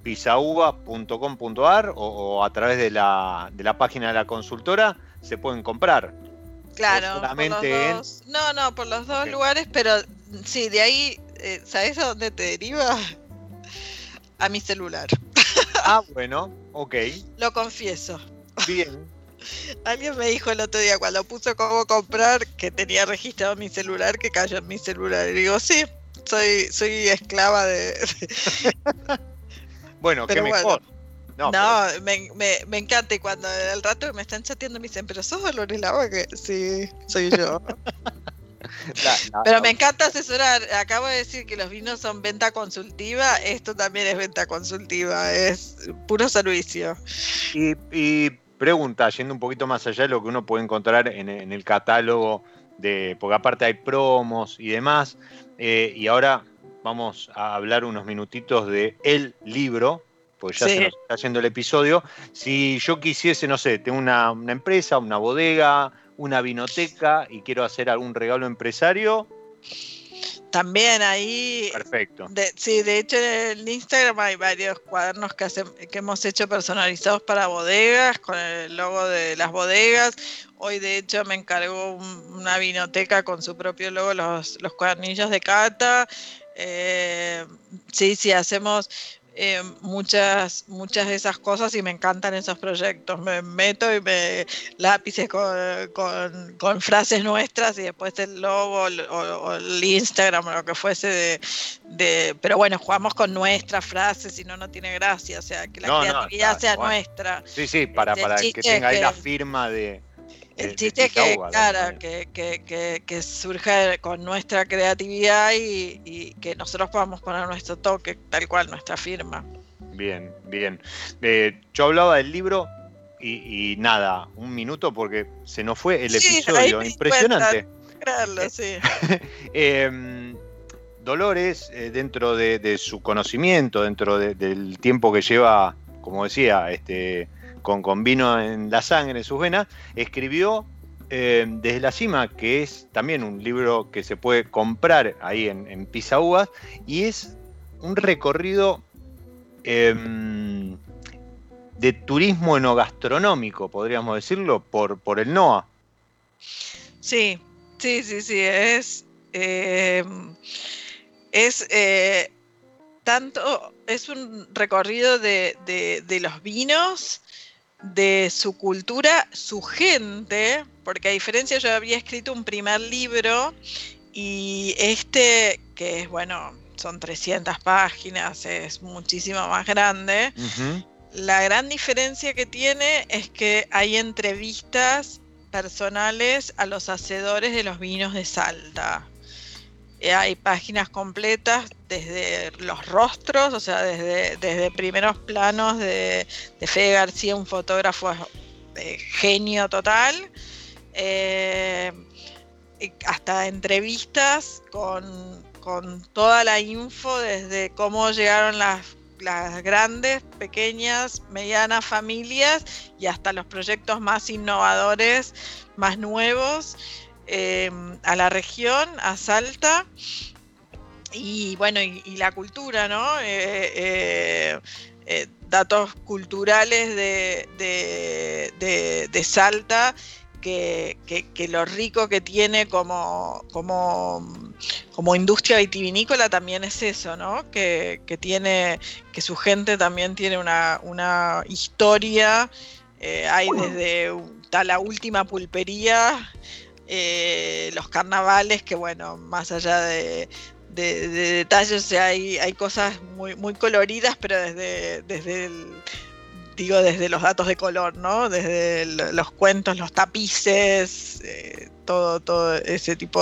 pisauva.com.ar o, o a través de la, de la página de la consultora, se pueden comprar. claro, solamente en- dos. No, no, por los dos lugares, pero sí, de ahí, eh, ¿sabes a dónde te deriva? A mi celular. Ah, bueno, ok, Lo confieso. bien. Alguien me dijo el otro día cuando puso cómo comprar que tenía registrado mi celular que cayó en mi celular. Y digo, sí, soy, soy esclava de. Bueno, qué Pero bueno. mejor. No, No, pero- me, me, me encanta. Y cuando al rato me están chateando me dicen, pero sos Dolores Lava que sí, soy yo. pero me encanta asesorar. Acabo de decir que los vinos son venta consultiva. Esto también es venta consultiva. Es puro servicio. Y, y pregunta, yendo un poquito más allá de lo que uno puede encontrar en, en el catálogo, de, porque aparte hay promos y demás, eh, y ahora vamos a hablar unos minutitos de el libro, porque ya Sí. se nos está haciendo el episodio. Si yo quisiese, no sé, tengo una, una empresa, una bodega, una vinoteca y quiero hacer algún regalo empresario, También ahí perfecto. De- sí, de hecho en el Instagram hay varios cuadernos que, hacen- que hemos hecho personalizados para bodegas, con el logo de las bodegas. Hoy de hecho me encargó un- una vinoteca con su propio logo, los, los cuadernillos de cata. Eh, sí, sí, hacemos eh, muchas, muchas de esas cosas y me encantan esos proyectos. Me meto y me lápices con, con- con frases nuestras y después el logo o, el Instagram o lo que fuese de, de- pero bueno, jugamos con nuestras frases y no, no tiene gracia, o sea, que la No, no, creatividad está sea nuestra. Sí, sí, para, El para que tenga ahí la firma de. El chiste es que, claro, que, que, que, que surja con nuestra creatividad y, y que nosotros podamos poner nuestro toque, tal cual, nuestra firma. Bien, bien. Eh, yo hablaba del libro y, y nada, un minuto porque se nos fue el Sí, episodio. Impresionante. Creerlo, sí. Eh, Dolores, eh, dentro de, de su conocimiento, dentro de- del tiempo que lleva, como decía, este, con, vino en la sangre, en sus venas, escribió eh, Desde la Cima, que es también un libro que se puede comprar ahí en, en y es un recorrido em, de turismo enogastronómico, podríamos decirlo, por, por el NOA. Sí, sí, sí, sí, es, eh, es eh, tanto, es un recorrido de- de los vinos, de su cultura, su gente, porque a diferencia yo había escrito un primer libro y este, que es, bueno, son 300 páginas, es muchísimo más grande. La gran diferencia que tiene es que hay entrevistas personales a los hacedores de los vinos de Salta. Eh, Hay páginas completas desde los rostros, o sea, desde, desde primeros planos de, de Fede García, un fotógrafo de genio total, eh, hasta entrevistas con, con toda la info desde cómo llegaron las, las grandes, pequeñas, medianas familias y hasta los proyectos más innovadores, más nuevos eh, a la región, a Salta. Y bueno, y, y la cultura, ¿no? Eh, eh, eh, datos culturales de, de- de- de Salta, que, que- que lo rico que tiene como, como, como industria vitivinícola también es eso, ¿no? Que, que tiene, que su gente también tiene una, una historia. eh, hay desde la última pulpería, eh, los carnavales, que bueno, más allá de, de- de detalles, o sea, hay, hay cosas muy, muy coloridas, pero desde, desde el, digo, desde los datos de color, ¿no? Desde los cuentos, los tapices, eh, todo, todo ese tipo.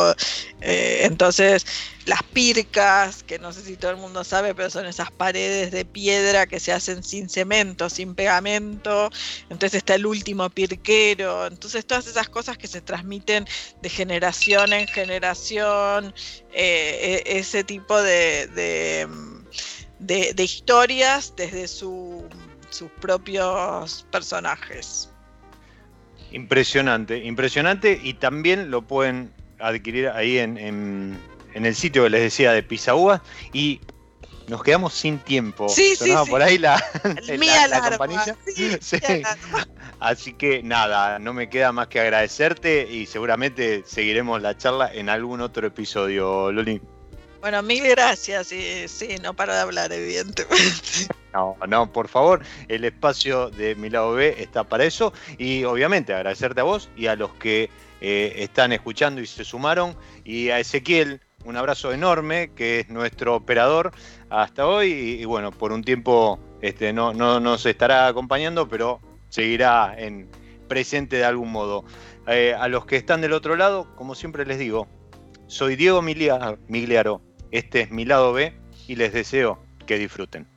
eh, entonces, las pircas, que no sé si todo el mundo sabe, pero son esas paredes de piedra que se hacen sin cemento, sin pegamento. Entonces está el último pirquero. Entonces, todas esas cosas que se transmiten de generación en generación, eh, e- ese tipo de, de, de- historias desde su- sus propios personajes. Impresionante, impresionante y también lo pueden adquirir ahí en, en- en el sitio que les decía de Pisaúa y nos quedamos sin tiempo. Sí, sí, Sonaba sí. por ahí la, campanilla. sí, Sí. Así que nada, no me queda más que agradecerte y seguramente seguiremos la charla en algún otro episodio, Loli. Bueno, mil gracias. Y, sí, no para de hablar, evidentemente. No, no, por favor, el espacio de mi lado B está para eso y obviamente agradecerte a vos y a los que eh, están escuchando y se sumaron y a Ezequiel un abrazo enorme que es nuestro operador hasta hoy y, bueno, por un tiempo este, no, no nos estará acompañando pero seguirá en presente de algún modo. Eh, a los que están del otro lado, como siempre les digo, soy Diego Migliaro, este es mi lado B y les deseo que disfruten.